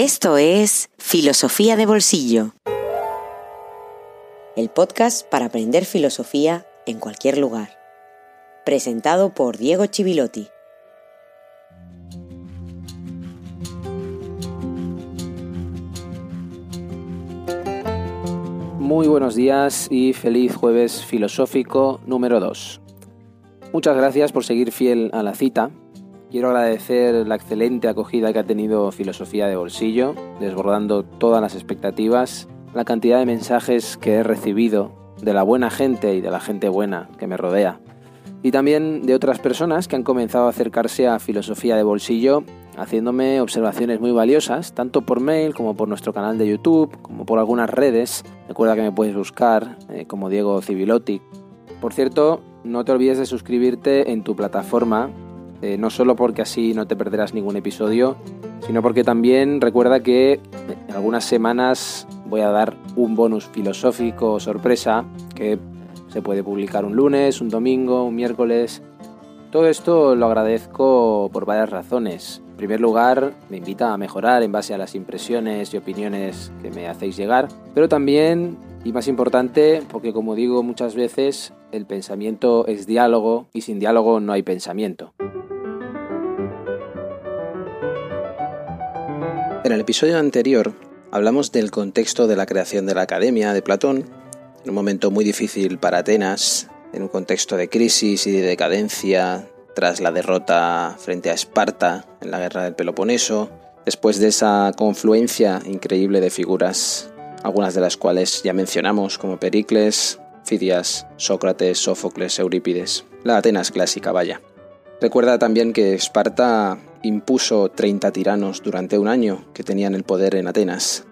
Esto es Filosofía de Bolsillo, el podcast para aprender filosofía en cualquier lugar. Presentado por Diego Chivilotti. Muy buenos días y feliz jueves filosófico número 2. Muchas gracias por seguir fiel a la cita Quiero agradecer la excelente acogida que ha tenido Filosofía de Bolsillo, desbordando todas las expectativas, la cantidad de mensajes que he recibido de la buena gente y de la gente buena que me rodea, y también de otras personas que han comenzado a acercarse a Filosofía de Bolsillo haciéndome observaciones muy valiosas, tanto por mail como por nuestro canal de YouTube, como por algunas redes. Recuerda que me puedes buscar eh, como Diego Civilotti. Por cierto, no te olvides de suscribirte en tu plataforma eh, no solo porque así no te perderás ningún episodio, sino porque también recuerda que en algunas semanas voy a dar un bonus filosófico sorpresa que se puede publicar un lunes, un domingo, un miércoles. Todo esto lo agradezco por varias razones. En primer lugar, me invita a mejorar en base a las impresiones y opiniones que me hacéis llegar, pero también, y más importante, porque como digo muchas veces, el pensamiento es diálogo y sin diálogo no hay pensamiento. En el episodio anterior hablamos del contexto de la creación de la Academia de Platón, en un momento muy difícil para Atenas, en un contexto de crisis y de decadencia tras la derrota frente a Esparta en la guerra del Peloponeso, después de esa confluencia increíble de figuras, algunas de las cuales ya mencionamos como Pericles, Fidias, Sócrates, Sófocles, Eurípides, la Atenas clásica, vaya. Recuerda también que Esparta impuso 30 tiranos durante un año que tenían el poder en Atenas.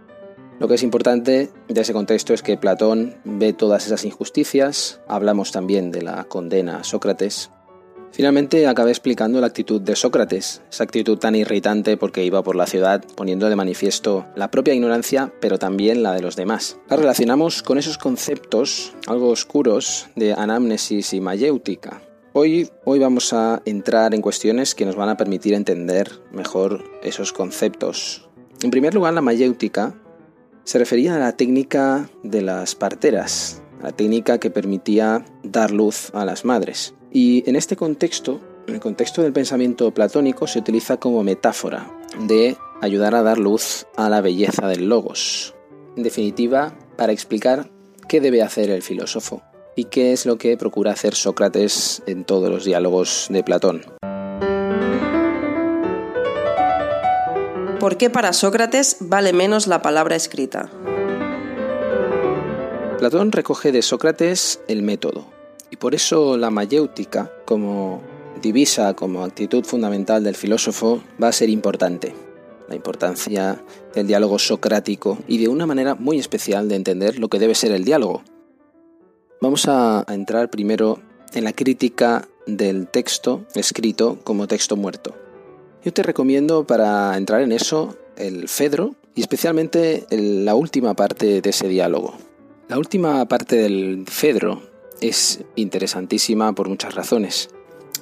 Lo que es importante de ese contexto es que Platón ve todas esas injusticias, hablamos también de la condena a Sócrates. Finalmente acabé explicando la actitud de Sócrates, esa actitud tan irritante porque iba por la ciudad poniendo de manifiesto la propia ignorancia, pero también la de los demás. La relacionamos con esos conceptos algo oscuros de anamnesis y mayéutica, Hoy, hoy vamos a entrar en cuestiones que nos van a permitir entender mejor esos conceptos. En primer lugar, la mayéutica se refería a la técnica de las parteras, la técnica que permitía dar luz a las madres. Y en este contexto, en el contexto del pensamiento platónico, se utiliza como metáfora de ayudar a dar luz a la belleza del logos. En definitiva, para explicar qué debe hacer el filósofo y qué es lo que procura hacer Sócrates en todos los diálogos de Platón. ¿Por qué para Sócrates vale menos la palabra escrita? Platón recoge de Sócrates el método, y por eso la mayéutica, como divisa, como actitud fundamental del filósofo, va a ser importante. La importancia del diálogo socrático y de una manera muy especial de entender lo que debe ser el diálogo, Vamos a, entrar primero en la crítica del texto escrito como texto muerto. Yo te recomiendo para entrar en eso el Fedro y especialmente la última parte de ese diálogo. La última parte del Fedro es interesantísima por muchas razones.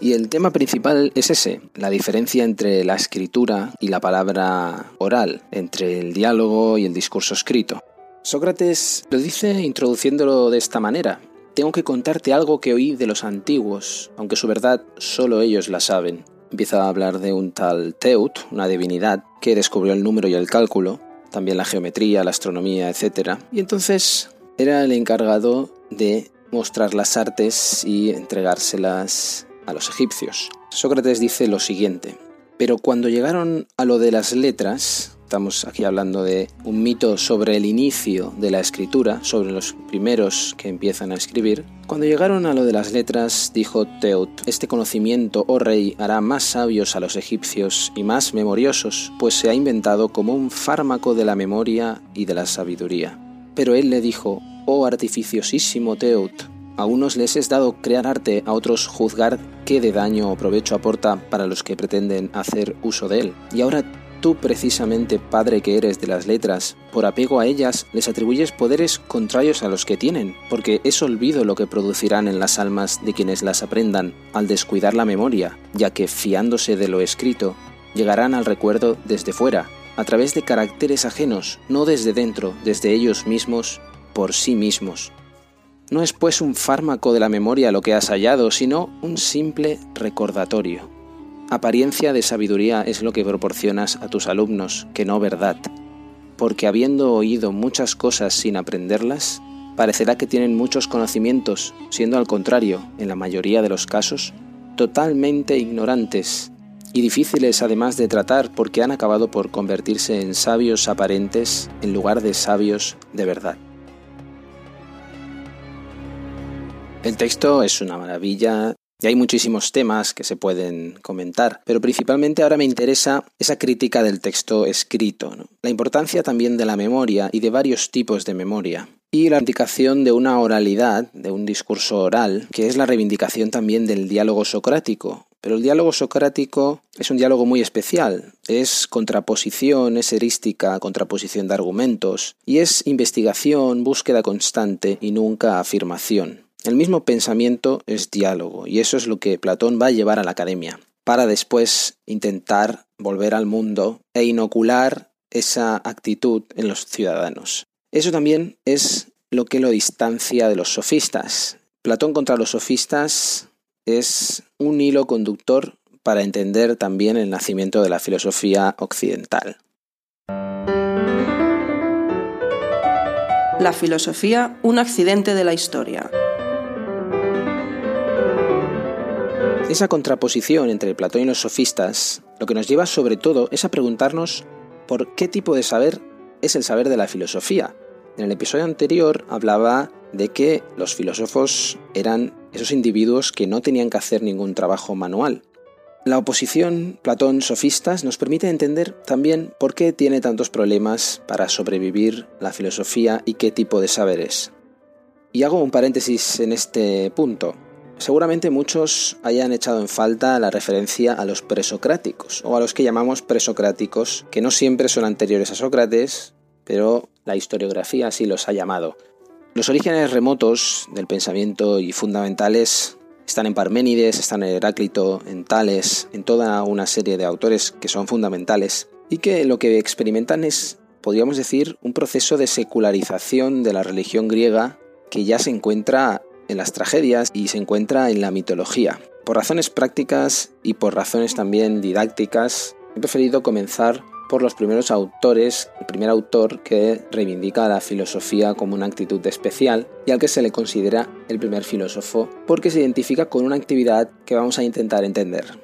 Y el tema principal es ese, la diferencia entre la escritura y la palabra oral, entre el diálogo y el discurso escrito. Sócrates lo dice introduciéndolo de esta manera. Tengo que contarte algo que oí de los antiguos, aunque su verdad solo ellos la saben. Empieza a hablar de un tal Teut, una divinidad, que descubrió el número y el cálculo, también la geometría, la astronomía, etc. Y entonces era el encargado de mostrar las artes y entregárselas a los egipcios. Sócrates dice lo siguiente, pero cuando llegaron a lo de las letras, Estamos aquí hablando de un mito sobre el inicio de la escritura, sobre los primeros que empiezan a escribir. Cuando llegaron a lo de las letras, dijo Teut, este conocimiento, oh rey, hará más sabios a los egipcios y más memoriosos, pues se ha inventado como un fármaco de la memoria y de la sabiduría. Pero él le dijo, oh artificiosísimo Teut, a unos les es dado crear arte, a otros juzgar qué de daño o provecho aporta para los que pretenden hacer uso de él. Y ahora tú precisamente, Padre que eres de las letras, por apego a ellas, les atribuyes poderes contrarios a los que tienen, porque es olvido lo que producirán en las almas de quienes las aprendan al descuidar la memoria, ya que, fiándose de lo escrito, llegarán al recuerdo desde fuera, a través de caracteres ajenos, no desde dentro, desde ellos mismos, por sí mismos. No es pues un fármaco de la memoria lo que has hallado, sino un simple recordatorio. Apariencia de sabiduría es lo que proporcionas a tus alumnos, que no verdad, porque habiendo oído muchas cosas sin aprenderlas, parecerá que tienen muchos conocimientos, siendo al contrario, en la mayoría de los casos, totalmente ignorantes y difíciles además de tratar porque han acabado por convertirse en sabios aparentes en lugar de sabios de verdad. El texto es una maravilla y hay muchísimos temas que se pueden comentar, pero principalmente ahora me interesa esa crítica del texto escrito, la importancia también de la memoria y de varios tipos de memoria, y la indicación de una oralidad, de un discurso oral, que es la reivindicación también del diálogo socrático. Pero el diálogo socrático es un diálogo muy especial, es contraposición, es erística, contraposición de argumentos, y es investigación, búsqueda constante y nunca afirmación. El mismo pensamiento es diálogo, y eso es lo que Platón va a llevar a la academia, para después intentar volver al mundo e inocular esa actitud en los ciudadanos. Eso también es lo que lo distancia de los sofistas. Platón contra los sofistas es un hilo conductor para entender también el nacimiento de la filosofía occidental. La filosofía, un accidente de la historia. Esa contraposición entre Platón y los sofistas lo que nos lleva sobre todo es a preguntarnos por qué tipo de saber es el saber de la filosofía. En el episodio anterior hablaba de que los filósofos eran esos individuos que no tenían que hacer ningún trabajo manual. La oposición Platón-sofistas nos permite entender también por qué tiene tantos problemas para sobrevivir la filosofía y qué tipo de saberes. Y hago un paréntesis en este punto. Seguramente muchos hayan echado en falta la referencia a los presocráticos, o a los que llamamos presocráticos, que no siempre son anteriores a Sócrates, pero la historiografía así los ha llamado. Los orígenes remotos del pensamiento y fundamentales están en Parménides, están en Heráclito, en Tales, en toda una serie de autores que son fundamentales y que lo que experimentan es, podríamos decir, un proceso de secularización de la religión griega que ya se encuentra en las tragedias y se encuentra en la mitología. Por razones prácticas y por razones también didácticas, he preferido comenzar por los primeros autores, el primer autor que reivindica la filosofía como una actitud especial y al que se le considera el primer filósofo porque se identifica con una actividad que vamos a intentar entender.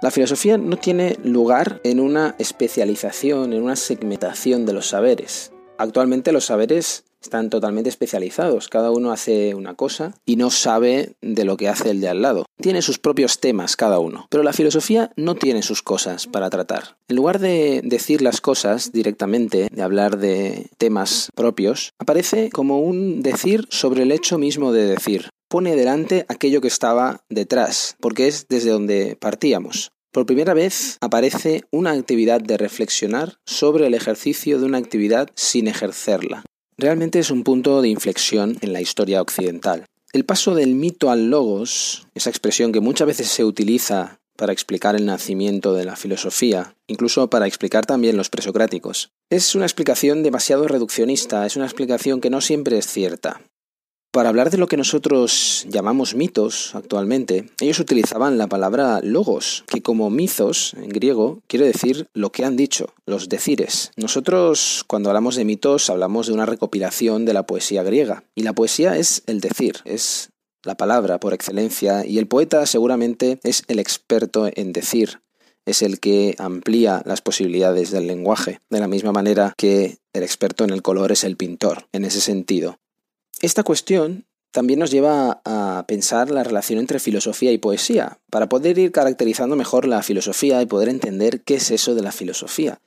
La filosofía no tiene lugar en una especialización, en una segmentación de los saberes. Actualmente los saberes están totalmente especializados, cada uno hace una cosa y no sabe de lo que hace el de al lado. Tiene sus propios temas cada uno, pero la filosofía no tiene sus cosas para tratar. En lugar de decir las cosas directamente, de hablar de temas propios, aparece como un decir sobre el hecho mismo de decir. Pone delante aquello que estaba detrás, porque es desde donde partíamos. Por primera vez aparece una actividad de reflexionar sobre el ejercicio de una actividad sin ejercerla. Realmente es un punto de inflexión en la historia occidental. El paso del mito al logos, esa expresión que muchas veces se utiliza para explicar el nacimiento de la filosofía, incluso para explicar también los presocráticos, es una explicación demasiado reduccionista, es una explicación que no siempre es cierta. Para hablar de lo que nosotros llamamos mitos actualmente, ellos utilizaban la palabra logos, que como mitos en griego quiere decir lo que han dicho, los decires. Nosotros cuando hablamos de mitos hablamos de una recopilación de la poesía griega, y la poesía es el decir, es la palabra por excelencia, y el poeta seguramente es el experto en decir, es el que amplía las posibilidades del lenguaje, de la misma manera que el experto en el color es el pintor, en ese sentido. Esta cuestión también nos lleva a pensar la relación entre filosofía y poesía, para poder ir caracterizando mejor la filosofía y poder entender qué es eso de la filosofía.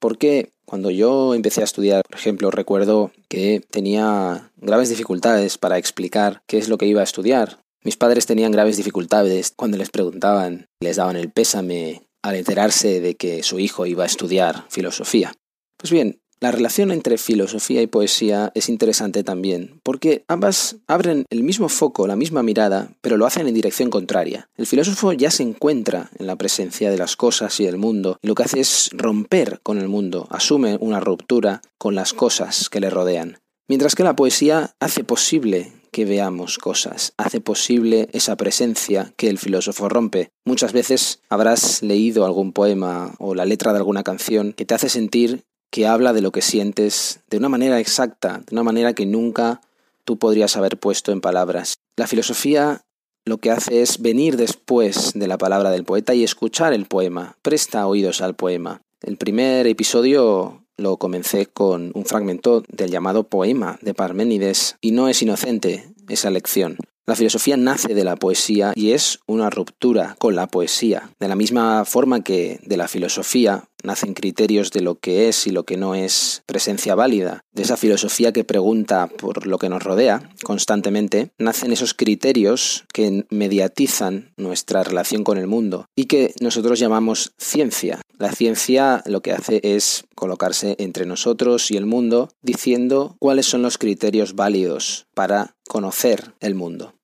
Porque cuando yo empecé a estudiar, por ejemplo, recuerdo que tenía graves dificultades para explicar qué es lo que iba a estudiar. Mis padres tenían graves dificultades cuando les preguntaban, les daban el pésame al enterarse de que su hijo iba a estudiar filosofía. Pues bien, La relación entre filosofía y poesía es interesante también, porque ambas abren el mismo foco, la misma mirada, pero lo hacen en dirección contraria. El filósofo ya se encuentra en la presencia de las cosas y del mundo, y lo que hace es romper con el mundo, asume una ruptura con las cosas que le rodean. Mientras que la poesía hace posible que veamos cosas, hace posible esa presencia que el filósofo rompe. Muchas veces habrás leído algún poema o la letra de alguna canción que te hace sentir que habla de lo que sientes de una manera exacta, de una manera que nunca tú podrías haber puesto en palabras. La filosofía lo que hace es venir después de la palabra del poeta y escuchar el poema, presta oídos al poema. El primer episodio lo comencé con un fragmento del llamado poema de Parménides y no es inocente esa lección. La filosofía nace de la poesía y es una ruptura con la poesía. De la misma forma que de la filosofía nacen criterios de lo que es y lo que no es presencia válida. De esa filosofía que pregunta por lo que nos rodea constantemente, nacen esos criterios que mediatizan nuestra relación con el mundo y que nosotros llamamos ciencia. La ciencia lo que hace es colocarse entre nosotros y el mundo diciendo cuáles son los criterios válidos para conocer el mundo.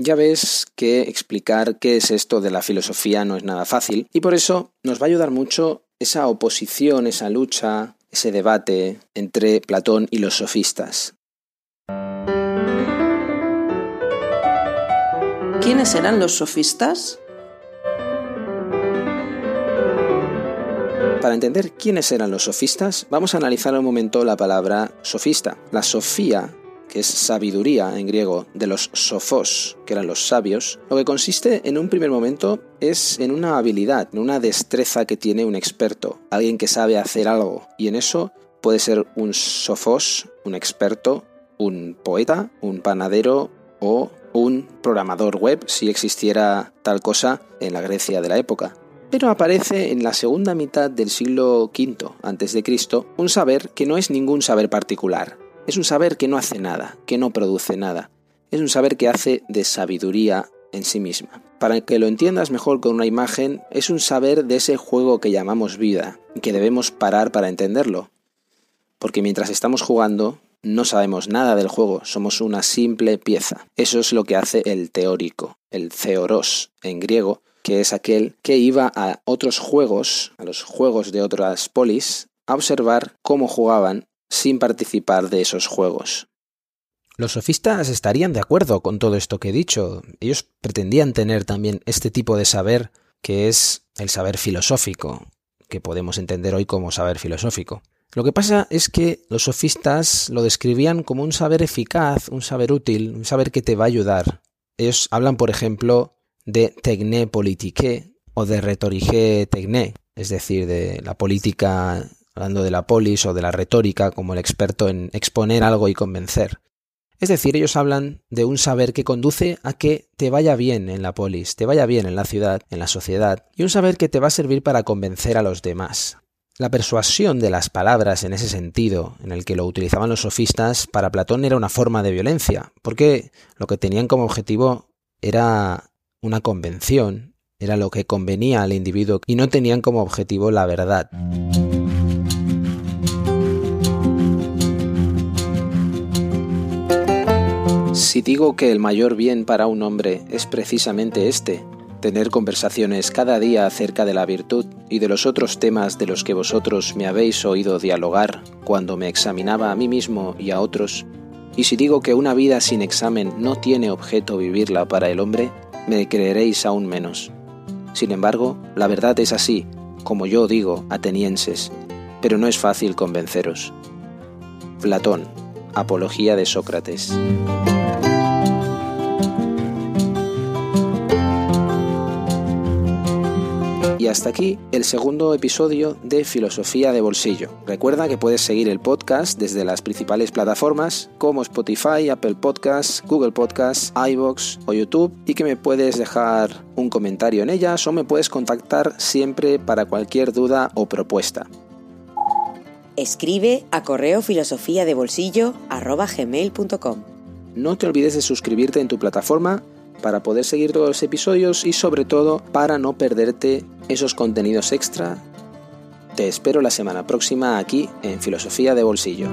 Ya ves que explicar qué es esto de la filosofía no es nada fácil y por eso nos va a ayudar mucho esa oposición, esa lucha, ese debate entre Platón y los sofistas. ¿Quiénes eran los sofistas? Para entender quiénes eran los sofistas, vamos a analizar un momento la palabra sofista. La sofía que es sabiduría en griego, de los sofos, que eran los sabios, lo que consiste en un primer momento es en una habilidad, en una destreza que tiene un experto, alguien que sabe hacer algo. Y en eso puede ser un sofos, un experto, un poeta, un panadero o un programador web, si existiera tal cosa en la Grecia de la época pero aparece en la segunda mitad del siglo V a.C. un saber que no es ningún saber particular, es un saber que no hace nada, que no produce nada. Es un saber que hace de sabiduría en sí misma. Para que lo entiendas mejor con una imagen, es un saber de ese juego que llamamos vida, que debemos parar para entenderlo. Porque mientras estamos jugando, no sabemos nada del juego, somos una simple pieza. Eso es lo que hace el teórico, el theoros en griego, que es aquel que iba a otros juegos, a los juegos de otras polis, a observar cómo jugaban sin participar de esos juegos. Los sofistas estarían de acuerdo con todo esto que he dicho. Ellos pretendían tener también este tipo de saber que es el saber filosófico, que podemos entender hoy como saber filosófico. Lo que pasa es que los sofistas lo describían como un saber eficaz, un saber útil, un saber que te va a ayudar. Ellos hablan, por ejemplo, de tecné politique o de retorige tecné, es decir, de la política hablando de la polis o de la retórica como el experto en exponer algo y convencer. Es decir, ellos hablan de un saber que conduce a que te vaya bien en la polis, te vaya bien en la ciudad, en la sociedad, y un saber que te va a servir para convencer a los demás. La persuasión de las palabras en ese sentido, en el que lo utilizaban los sofistas, para Platón era una forma de violencia, porque lo que tenían como objetivo era una convención, era lo que convenía al individuo, y no tenían como objetivo la verdad. Si digo que el mayor bien para un hombre es precisamente este, tener conversaciones cada día acerca de la virtud y de los otros temas de los que vosotros me habéis oído dialogar cuando me examinaba a mí mismo y a otros, y si digo que una vida sin examen no tiene objeto vivirla para el hombre, me creeréis aún menos. Sin embargo, la verdad es así, como yo digo, atenienses, pero no es fácil convenceros. Platón, Apología de Sócrates. Y hasta aquí el segundo episodio de Filosofía de Bolsillo. Recuerda que puedes seguir el podcast desde las principales plataformas como Spotify, Apple Podcasts, Google Podcasts, iBox o YouTube y que me puedes dejar un comentario en ellas o me puedes contactar siempre para cualquier duda o propuesta. Escribe a correo filosofía de bolsillo No te olvides de suscribirte en tu plataforma para poder seguir todos los episodios y sobre todo para no perderte esos contenidos extra Te espero la semana próxima aquí en Filosofía de Bolsillo.